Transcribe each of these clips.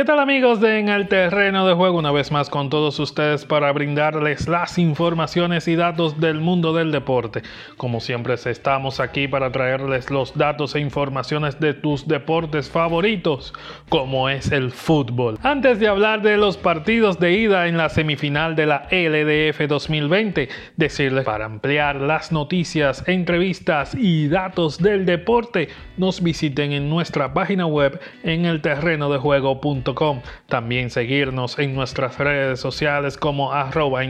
¿Qué tal amigos de En el Terreno de Juego? Una vez más con todos ustedes para brindarles las informaciones y datos del mundo del deporte. Como siempre estamos aquí para traerles los datos e informaciones de tus deportes favoritos, como es el fútbol. Antes de hablar de los partidos de ida en la semifinal de la LDF 2020, decirles para ampliar las noticias, entrevistas y datos del deporte, nos visiten en nuestra página web en el también seguirnos en nuestras redes sociales como arroba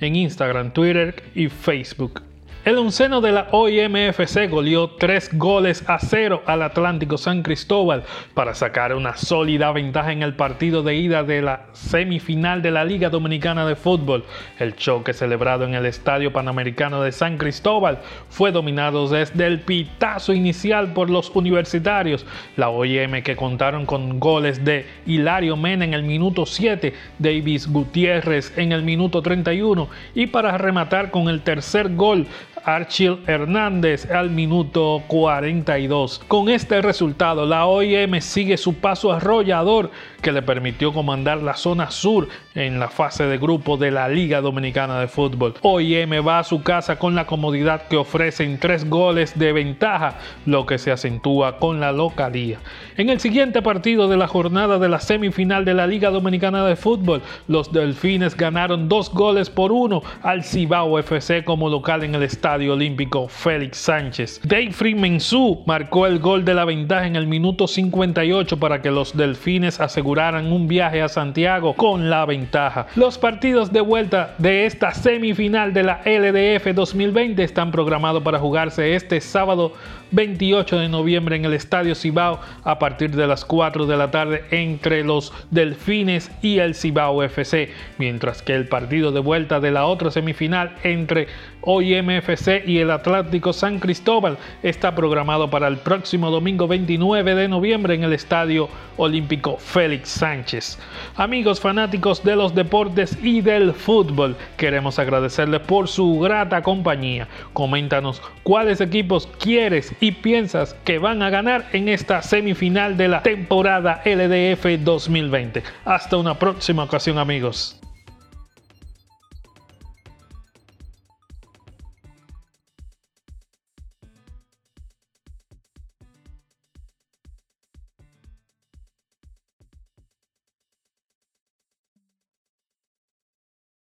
en Instagram, Twitter y Facebook. El onceno de la OIMFC goleó 3 goles a 0 al Atlántico San Cristóbal para sacar una sólida ventaja en el partido de ida de la semifinal de la Liga Dominicana de Fútbol. El choque celebrado en el Estadio Panamericano de San Cristóbal fue dominado desde el pitazo inicial por los universitarios. La OIM que contaron con goles de Hilario Mena en el minuto 7, Davis Gutiérrez en el minuto 31 y para rematar con el tercer gol Archil Hernández al minuto 42. Con este resultado, la OIM sigue su paso arrollador que le permitió comandar la zona sur en la fase de grupo de la Liga Dominicana de Fútbol. OIM va a su casa con la comodidad que ofrecen tres goles de ventaja, lo que se acentúa con la localía. En el siguiente partido de la jornada de la semifinal de la Liga Dominicana de Fútbol, los Delfines ganaron dos goles por uno al Cibao FC como local en el estadio Olímpico Félix Sánchez. Dave Mensú marcó el gol de la ventaja en el minuto 58 para que los Delfines aseguraran un viaje a Santiago con la ventaja. Los partidos de vuelta de esta semifinal de la LDF 2020 están programados para jugarse este sábado 28 de noviembre en el Estadio Cibao a partir de las 4 de la tarde entre los Delfines y el Cibao FC, mientras que el partido de vuelta de la otra semifinal entre OIMFC y el Atlántico San Cristóbal está programado para el próximo domingo 29 de noviembre en el Estadio Olímpico Félix Sánchez. Amigos fanáticos de los deportes y del fútbol, queremos agradecerles por su grata compañía. Coméntanos cuáles equipos quieres y piensas que van a ganar en esta semifinal de la temporada LDF 2020. Hasta una próxima ocasión amigos.